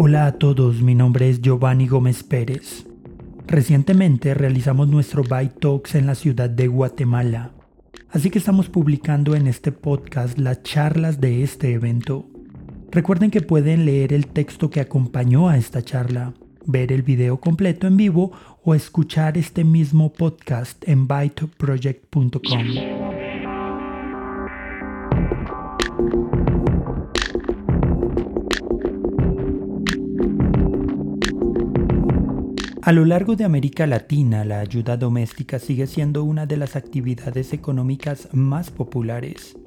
Hola a todos, mi nombre es Giovanni Gómez Pérez. Recientemente realizamos nuestro Byte Talks en la ciudad de Guatemala, así que estamos publicando en este podcast las charlas de este evento. Recuerden que pueden leer el texto que acompañó a esta charla, ver el video completo en vivo o escuchar este mismo podcast en byteproject.com. A lo largo de América Latina, la ayuda doméstica sigue siendo una de las actividades económicas más populares.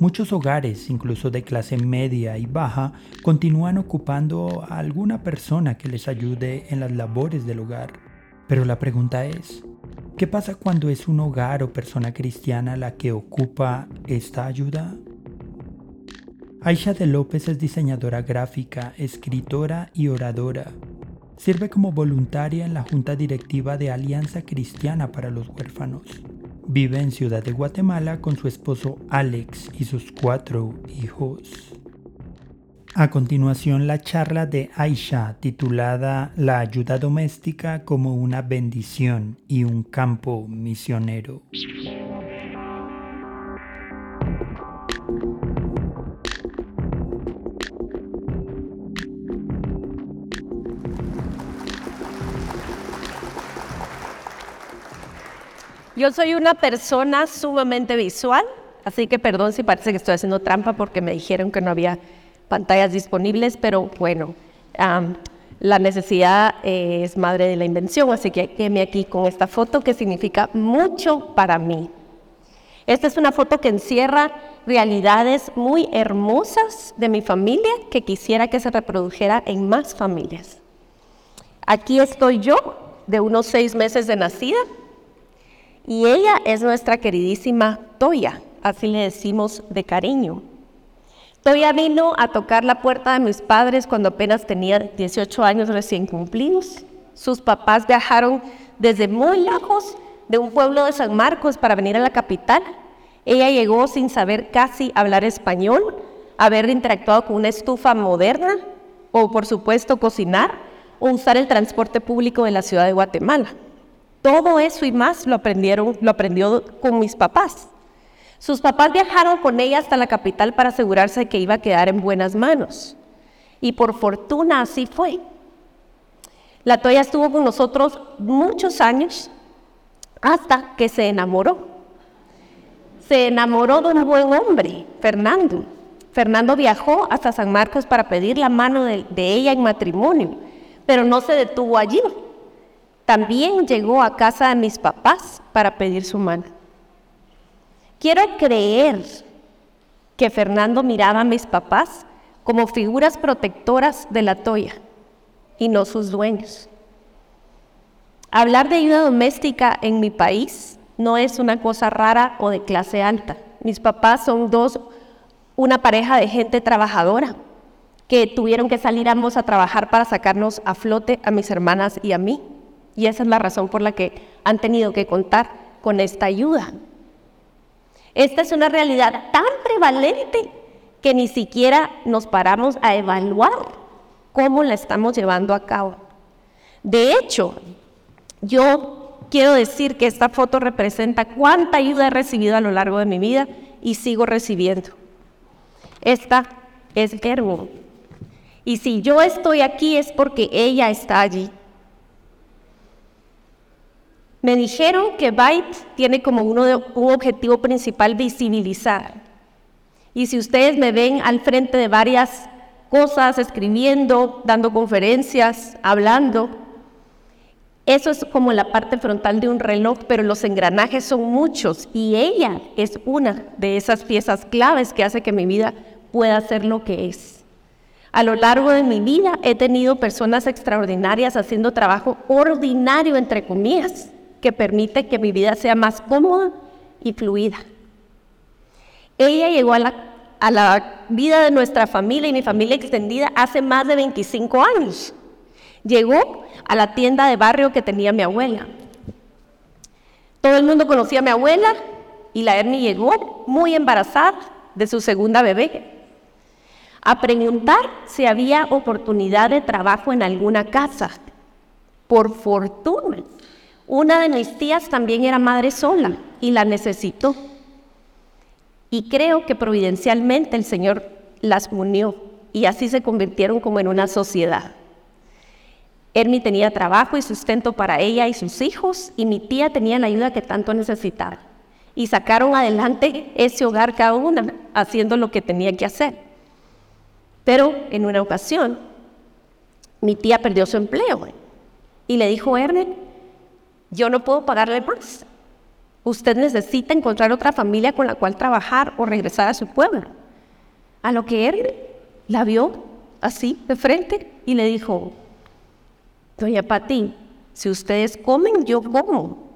Muchos hogares, incluso de clase media y baja, continúan ocupando a alguna persona que les ayude en las labores del hogar. Pero la pregunta es, ¿qué pasa cuando es un hogar o persona cristiana la que ocupa esta ayuda? Aisha de López es diseñadora gráfica, escritora y oradora. Sirve como voluntaria en la Junta Directiva de Alianza Cristiana para los Huérfanos. Vive en Ciudad de Guatemala con su esposo Alex y sus cuatro hijos. A continuación la charla de Aisha titulada La ayuda doméstica como una bendición y un campo misionero. Yo soy una persona sumamente visual, así que perdón si parece que estoy haciendo trampa porque me dijeron que no había pantallas disponibles, pero bueno, la necesidad es madre de la invención, así que quédeme aquí con esta foto que significa mucho para mí. Esta es una foto que encierra realidades muy hermosas de mi familia que quisiera que se reprodujera en más familias. Aquí estoy yo, de unos seis meses de nacida, y ella es nuestra queridísima Toya, así le decimos de cariño. Toya vino a tocar la puerta de mis padres cuando apenas tenía 18 años recién cumplidos. Sus papás viajaron desde muy lejos de un pueblo de San Marcos para venir a la capital. Ella llegó sin saber casi hablar español, haber interactuado con una estufa moderna o por supuesto cocinar o usar el transporte público de la ciudad de Guatemala. Todo eso y más lo aprendieron, lo aprendió con mis papás. Sus papás viajaron con ella hasta la capital para asegurarse de que iba a quedar en buenas manos. Y por fortuna así fue. La Toya estuvo con nosotros muchos años hasta que se enamoró. Se enamoró de un buen hombre, Fernando. Fernando viajó hasta San Marcos para pedir la mano de, de ella en matrimonio, pero no se detuvo allí también llegó a casa de mis papás para pedir su mano. Quiero creer que Fernando miraba a mis papás como figuras protectoras de la toya y no sus dueños. Hablar de ayuda doméstica en mi país no es una cosa rara o de clase alta. Mis papás son dos, una pareja de gente trabajadora que tuvieron que salir ambos a trabajar para sacarnos a flote a mis hermanas y a mí. Y esa es la razón por la que han tenido que contar con esta ayuda. Esta es una realidad tan prevalente que ni siquiera nos paramos a evaluar cómo la estamos llevando a cabo. De hecho, yo quiero decir que esta foto representa cuánta ayuda he recibido a lo largo de mi vida y sigo recibiendo. Esta es Erwin. Y si yo estoy aquí es porque ella está allí. Me dijeron que Byte tiene como uno un objetivo principal visibilizar. Y si ustedes me ven al frente de varias cosas, escribiendo, dando conferencias, hablando, eso es como la parte frontal de un reloj, pero los engranajes son muchos y ella es una de esas piezas claves que hace que mi vida pueda ser lo que es. A lo largo de mi vida he tenido personas extraordinarias haciendo trabajo ordinario, entre comillas, que permite que mi vida sea más cómoda y fluida. Ella llegó a la, a la vida de nuestra familia y mi familia extendida hace más de 25 años. Llegó a la tienda de barrio que tenía mi abuela. Todo el mundo conocía a mi abuela y la Ernie llegó muy embarazada de su segunda bebé a preguntar si había oportunidad de trabajo en alguna casa. Por fortuna, una de mis tías también era madre sola y la necesitó. Y creo que providencialmente el Señor las unió y así se convirtieron como en una sociedad. Ermi tenía trabajo y sustento para ella y sus hijos y mi tía tenía la ayuda que tanto necesitaba. Y sacaron adelante ese hogar cada una, haciendo lo que tenía que hacer. Pero en una ocasión, mi tía perdió su empleo y le dijo Ernie, yo no puedo pagarle más. Usted necesita encontrar otra familia con la cual trabajar o regresar a su pueblo. A lo que Ernie la vio así de frente y le dijo, Doña Pati, si ustedes comen, yo como.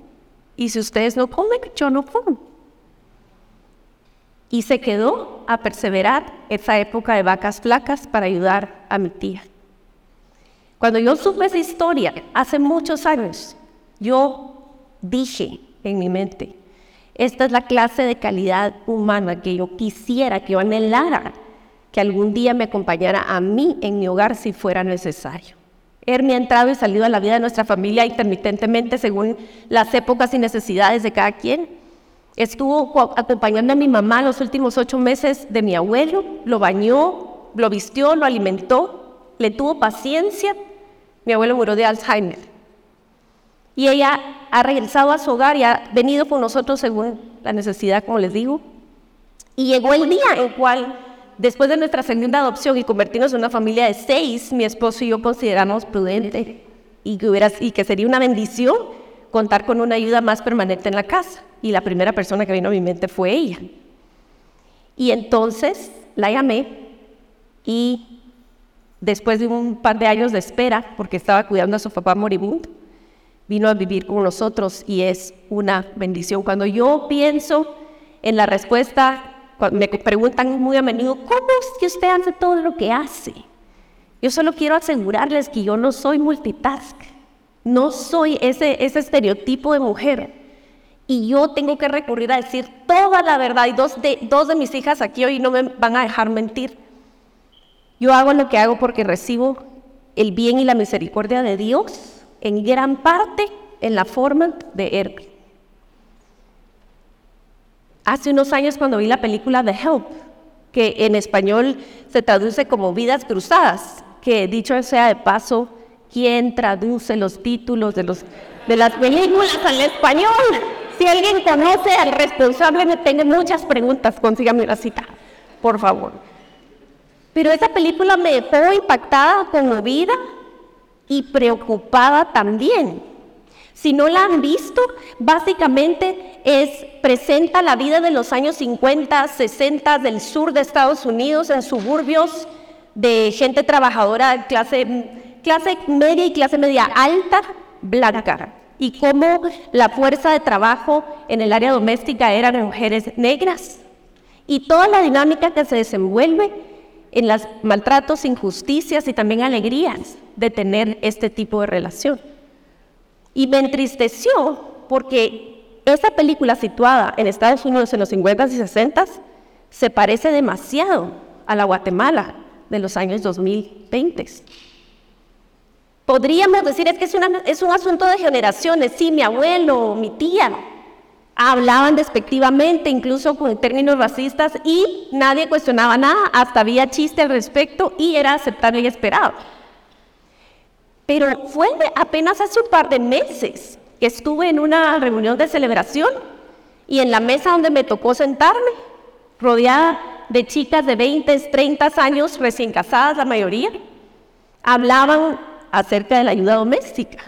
Y si ustedes no comen, yo no como. Y se quedó a perseverar esa época de vacas flacas para ayudar a mi tía. Cuando yo supe esa historia, hace muchos años, yo dije en mi mente, esta es la clase de calidad humana que yo quisiera, que yo anhelara, que algún día me acompañara a mí en mi hogar si fuera necesario. Ernie ha entrado y salido a la vida de nuestra familia intermitentemente según las épocas y necesidades de cada quien. Estuvo acompañando a mi mamá los últimos ocho meses de mi abuelo, lo bañó, lo vistió, lo alimentó, le tuvo paciencia. Mi abuelo murió de Alzheimer. Y ella ha regresado a su hogar y ha venido con nosotros según la necesidad, como les digo. Y llegó el día en cual Después de nuestra segunda adopción y convertirnos en una familia de seis, mi esposo y yo consideramos prudente y que, y que sería una bendición contar con una ayuda más permanente en la casa. Y la primera persona que vino a mi mente fue ella. Y entonces la llamé y después de un par de años de espera, porque estaba cuidando a su papá moribundo, vino a vivir con nosotros y es una bendición. Cuando yo pienso en la respuesta me preguntan muy a menudo, ¿cómo es que usted hace todo lo que hace? Yo solo quiero asegurarles que yo no soy multitask, no soy ese, ese estereotipo de mujer. Y yo tengo que recurrir a decir toda la verdad. Y dos de, dos de mis hijas aquí hoy no me van a dejar mentir. Yo hago lo que hago porque recibo el bien y la misericordia de Dios en gran parte en la forma de Herbie. Hace unos años cuando vi la película The Help, que en español se traduce como Vidas Cruzadas, que dicho sea de paso, ¿quién traduce los títulos de, los, de las películas al español? Si alguien conoce al responsable, me tengo muchas preguntas, consígame una cita, por favor. Pero esa película me dejó impactada, conmovida y preocupada también si no la han visto, básicamente es presenta la vida de los años 50, 60 del sur de Estados Unidos en suburbios de gente trabajadora clase, clase media y clase media alta, blanca. Y cómo la fuerza de trabajo en el área doméstica eran mujeres negras. Y toda la dinámica que se desenvuelve en los maltratos, injusticias y también alegrías de tener este tipo de relación. Y me entristeció porque esa película situada en Estados Unidos en los 50 y 60 se parece demasiado a la Guatemala de los años 2020. Podríamos decir es que es, es un asunto de generaciones, sí, mi abuelo, mi tía, hablaban despectivamente, incluso con términos racistas, y nadie cuestionaba nada, hasta había chiste al respecto y era aceptable y esperado. Pero fue apenas hace un par de meses que estuve en una reunión de celebración y en la mesa donde me tocó sentarme, rodeada de chicas de 20, 30 años, recién casadas la mayoría, hablaban acerca de la ayuda doméstica.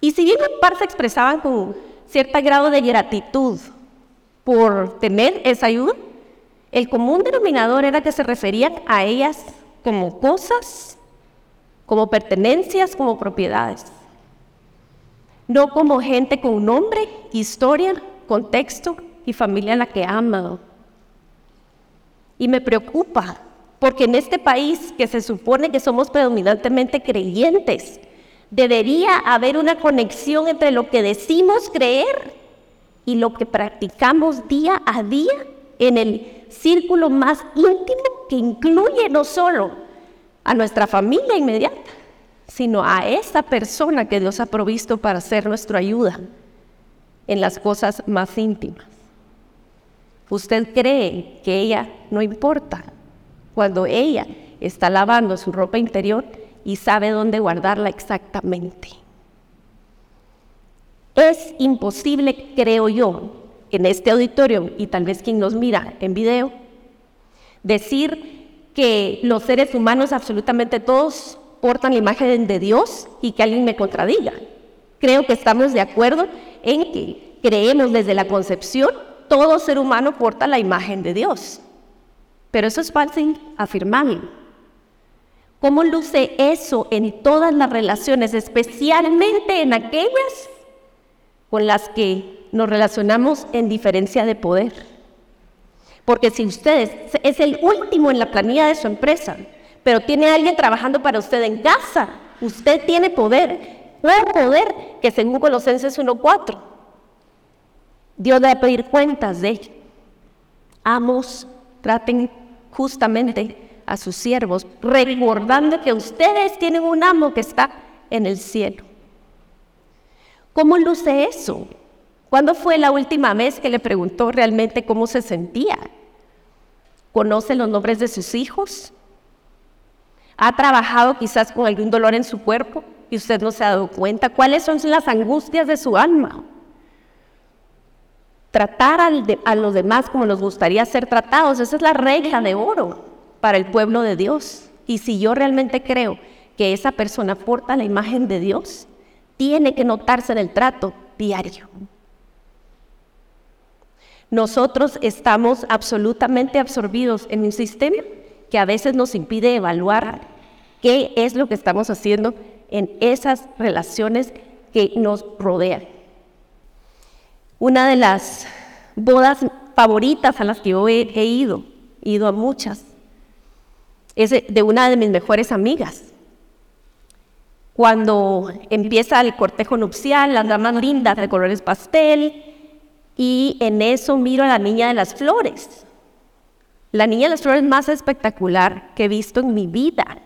Y si bien un par se expresaban con cierto grado de gratitud por tener esa ayuda, el común denominador era que se referían a ellas como cosas como pertenencias, como propiedades. No como gente con nombre, historia, contexto y familia a la que amado. Y me preocupa, porque en este país que se supone que somos predominantemente creyentes, debería haber una conexión entre lo que decimos creer y lo que practicamos día a día en el círculo más íntimo que incluye no solo a nuestra familia inmediata, sino a esa persona que Dios ha provisto para ser nuestra ayuda en las cosas más íntimas. ¿Usted cree que ella no importa cuando ella está lavando su ropa interior y sabe dónde guardarla exactamente? Es imposible, creo yo, en este auditorio y tal vez quien nos mira en video, decir que los seres humanos absolutamente todos portan la imagen de Dios y que alguien me contradiga. Creo que estamos de acuerdo en que creemos desde la concepción, todo ser humano porta la imagen de Dios. Pero eso es fácil afirmarlo. ¿Cómo luce eso en todas las relaciones, especialmente en aquellas con las que nos relacionamos en diferencia de poder? Porque si usted es el último en la planilla de su empresa, pero tiene a alguien trabajando para usted en casa, usted tiene poder, un poder que según Colosenses 1.4, Dios debe pedir cuentas de ello. Amos, traten justamente a sus siervos, recordando que ustedes tienen un amo que está en el cielo. ¿Cómo luce eso? ¿Cuándo fue la última vez que le preguntó realmente cómo se sentía? ¿Conoce los nombres de sus hijos? ¿Ha trabajado quizás con algún dolor en su cuerpo y usted no se ha dado cuenta? ¿Cuáles son las angustias de su alma? Tratar a los demás como nos gustaría ser tratados, esa es la regla de oro para el pueblo de Dios. Y si yo realmente creo que esa persona porta la imagen de Dios, tiene que notarse en el trato diario. Nosotros estamos absolutamente absorbidos en un sistema que a veces nos impide evaluar qué es lo que estamos haciendo en esas relaciones que nos rodean. Una de las bodas favoritas a las que yo he, ido, he ido a muchas, es de una de mis mejores amigas. Cuando empieza el cortejo nupcial, las damas lindas de colores pastel, y en eso miro a la niña de las flores. La niña de las flores más espectacular que he visto en mi vida.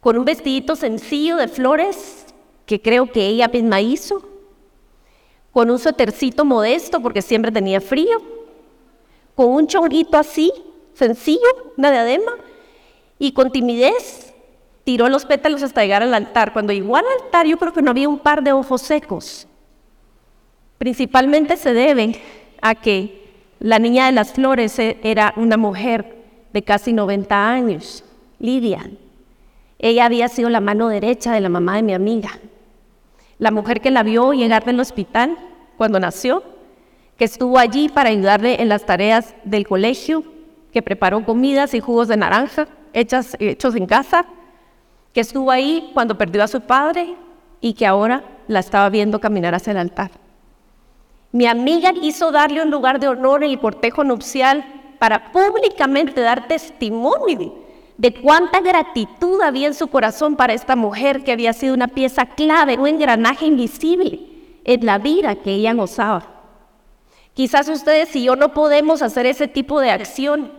Con un vestidito sencillo de flores que creo que ella misma hizo, con un suétercito modesto porque siempre tenía frío, con un chonguito así, sencillo, una diadema, y con timidez tiró los pétalos hasta llegar al altar. Cuando llegó al altar yo creo que no había un par de ojos secos. Principalmente se debe a que la niña de las flores e, era una mujer de casi 90 años, Lidia. Ella había sido la mano derecha de la mamá de mi amiga la mujer que la vio llegar del hospital cuando nació, que estuvo allí para ayudarle en las tareas del colegio, que preparó comidas y jugos de naranja hechas, hechos en casa, que estuvo ahí cuando perdió a su padre y que ahora la estaba viendo caminar hacia el altar. Mi amiga quiso darle un lugar de honor en el cortejo nupcial para públicamente dar testimonio de cuánta gratitud había en su corazón para esta mujer que había sido una pieza clave, un engranaje invisible en la vida que ella gozaba. Quizás ustedes y yo no podemos hacer ese tipo de acción,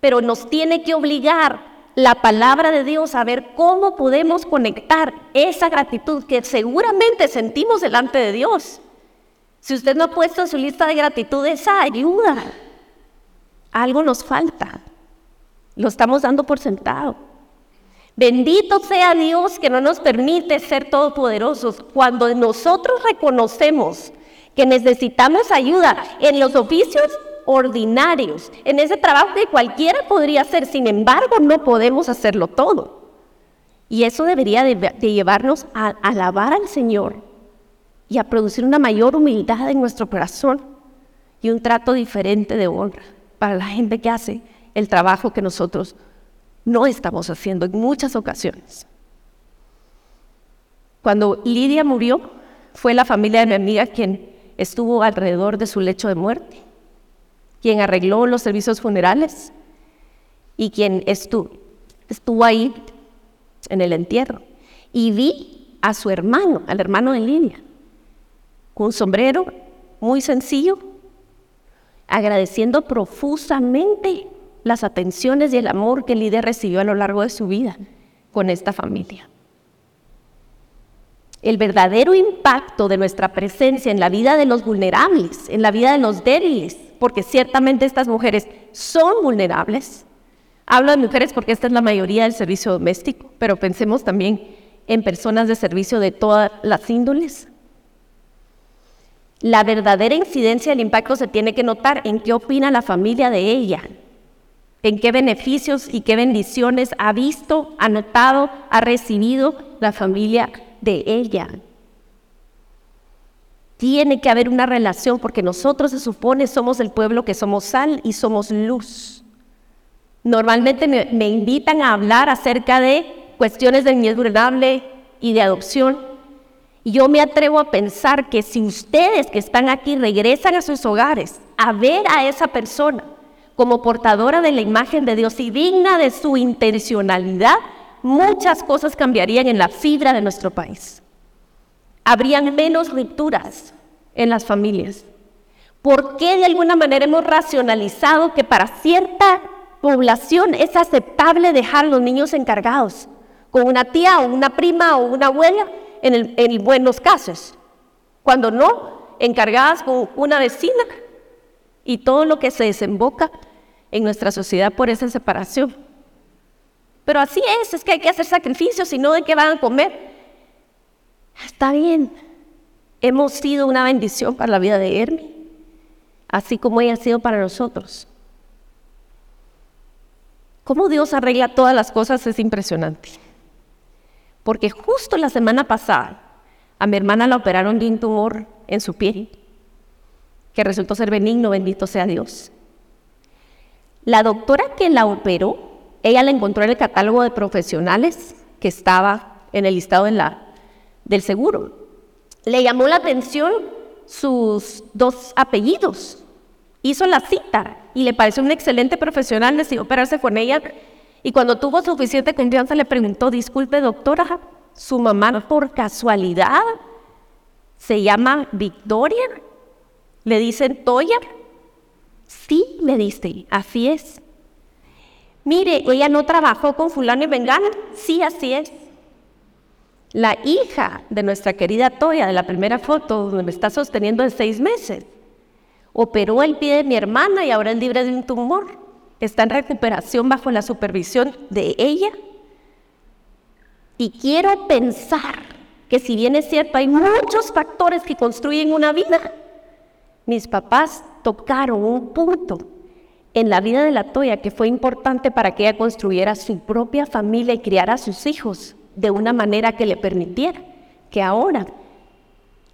pero nos tiene que obligar la palabra de Dios a ver cómo podemos conectar esa gratitud que seguramente sentimos delante de Dios. Si usted no ha puesto en su lista de gratitud esa ayuda, algo nos falta. Lo estamos dando por sentado. Bendito sea Dios que no nos permite ser todopoderosos. Cuando nosotros reconocemos que necesitamos ayuda en los oficios ordinarios, en ese trabajo que cualquiera podría hacer, sin embargo no podemos hacerlo todo. Y eso debería de, llevarnos a alabar al Señor y a producir una mayor humildad en nuestro corazón y un trato diferente de honra para la gente que hace el trabajo que nosotros no estamos haciendo en muchas ocasiones. Cuando Lidia murió, fue la familia de mi amiga quien estuvo alrededor de su lecho de muerte, quien arregló los servicios funerales y quien estuvo, estuvo ahí en el entierro. Y vi a su hermano, al hermano de Lidia, con un sombrero muy sencillo, agradeciendo profusamente las atenciones y el amor que líder recibió a lo largo de su vida con esta familia. El verdadero impacto de nuestra presencia en la vida de los vulnerables, en la vida de los débiles, porque ciertamente estas mujeres son vulnerables. Hablo de mujeres porque esta es la mayoría del servicio doméstico, pero pensemos también en personas de servicio de todas las índoles. La verdadera incidencia del impacto se tiene que notar en qué opina la familia de ella, en qué beneficios y qué bendiciones ha visto, ha notado, ha recibido la familia de ella. Tiene que haber una relación porque nosotros se supone somos el pueblo que somos sal y somos luz. Normalmente me, invitan a hablar acerca de cuestiones de niñez vulnerable y de adopción. Y yo me atrevo a pensar que si ustedes que están aquí regresan a sus hogares a ver a esa persona como portadora de la imagen de Dios y digna de su intencionalidad, muchas cosas cambiarían en la fibra de nuestro país. Habrían menos rupturas en las familias. ¿Por qué de alguna manera hemos racionalizado que para cierta población es aceptable dejar a los niños encargados con una tía o una prima o una abuela en, en buenos casos? Cuando no, encargadas con una vecina y todo lo que se desemboca en nuestra sociedad por esa separación. Pero así es, es que hay que hacer sacrificios, si no, ¿de qué van a comer? Está bien, hemos sido una bendición para la vida de Hermi, así como ella ha sido para nosotros. Cómo Dios arregla todas las cosas es impresionante. Porque justo la semana pasada a mi hermana la operaron de un tumor en su piel, que resultó ser benigno, bendito sea Dios. La doctora que la operó ella la encontró en el catálogo de profesionales que estaba en el listado del seguro. Le llamó la atención sus dos apellidos. Hizo la cita y le pareció un excelente profesional, decidió operarse con ella. Y cuando tuvo suficiente confianza le preguntó, disculpe doctora, ¿su mamá por casualidad se llama Victoria? ¿Le dicen Toya? Sí, le dice, así es. Mire, ella no trabajó con fulano y vengana. Sí, así es. La hija de nuestra querida Toya, de la primera foto, donde me está sosteniendo de seis meses, operó el pie de mi hermana y ahora es libre de un tumor. Está en recuperación bajo la supervisión de ella. Y quiero pensar que si bien es cierto, hay muchos factores que construyen una vida, mis papás tocaron un punto en la vida de la Toya que fue importante para que ella construyera su propia familia y criara a sus hijos de una manera que le permitiera que ahora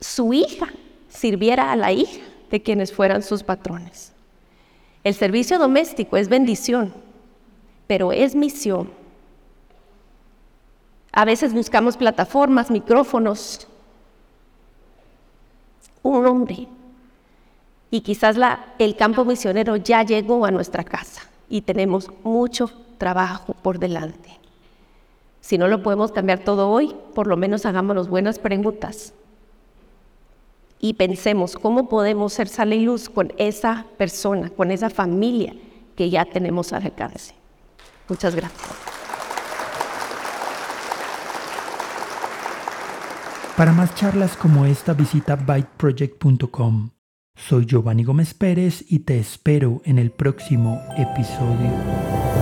su hija sirviera a la hija de quienes fueran sus patrones. El servicio doméstico es bendición, pero es misión. A veces buscamos plataformas, micrófonos, un hombre y quizás el campo misionero ya llegó a nuestra casa y tenemos mucho trabajo por delante. Si no lo podemos cambiar todo hoy, por lo menos hagámonos buenas preguntas y pensemos cómo podemos ser sal y luz con esa persona, con esa familia que ya tenemos al alcance. Muchas gracias. Para más charlas como esta visita byteproject.com. Soy Giovanni Gómez Pérez y te espero en el próximo episodio.